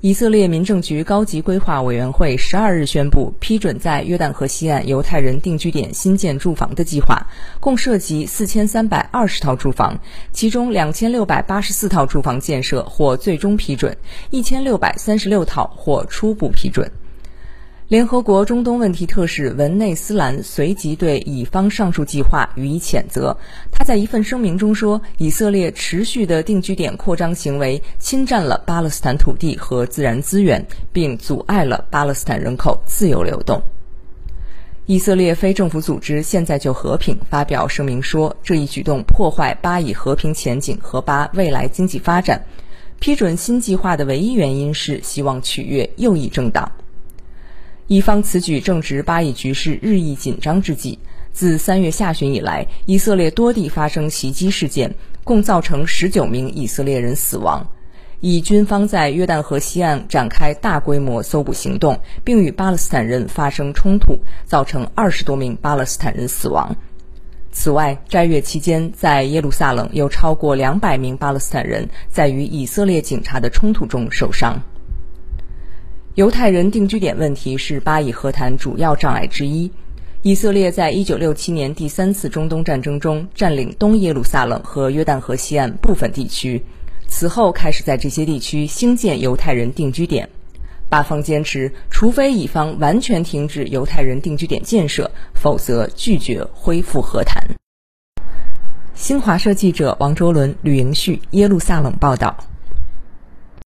以色列民政局高级规划委员会十二日宣布批准在约旦河西岸犹太人定居点新建住房的计划，共涉及四千三百二十套住房，其中两千六百八十四套住房建设获最终批准，一千六百三十六套获初步批准。联合国中东问题特使文内斯兰随即对以方上述计划予以谴责。他在一份声明中说：“以色列持续的定居点扩张行为侵占了巴勒斯坦土地和自然资源，并阻碍了巴勒斯坦人口自由流动。”以色列非政府组织现在就和平发表声明说：“这一举动破坏巴以和平前景和巴未来经济发展。批准新计划的唯一原因是希望取悦右翼政党。”以方此举正值巴以局势日益紧张之际。自三月下旬以来，以色列多地发生袭击事件，共造成十九名以色列人死亡。以军方在约旦河西岸展开大规模搜捕行动，并与巴勒斯坦人发生冲突，造成二十多名巴勒斯坦人死亡。此外，斋月期间，在耶路撒冷有超过两百名巴勒斯坦人在与以色列警察的冲突中受伤。犹太人定居点问题是巴以和谈主要障碍之一。以色列在一九六七年第三次中东战争中占领东耶路撒冷和约旦河西岸部分地区，此后开始在这些地区兴建犹太人定居点。巴方坚持，除非以方完全停止犹太人定居点建设，否则拒绝恢复和谈。新华社记者王卓伦、吕莹旭，耶路撒冷报道。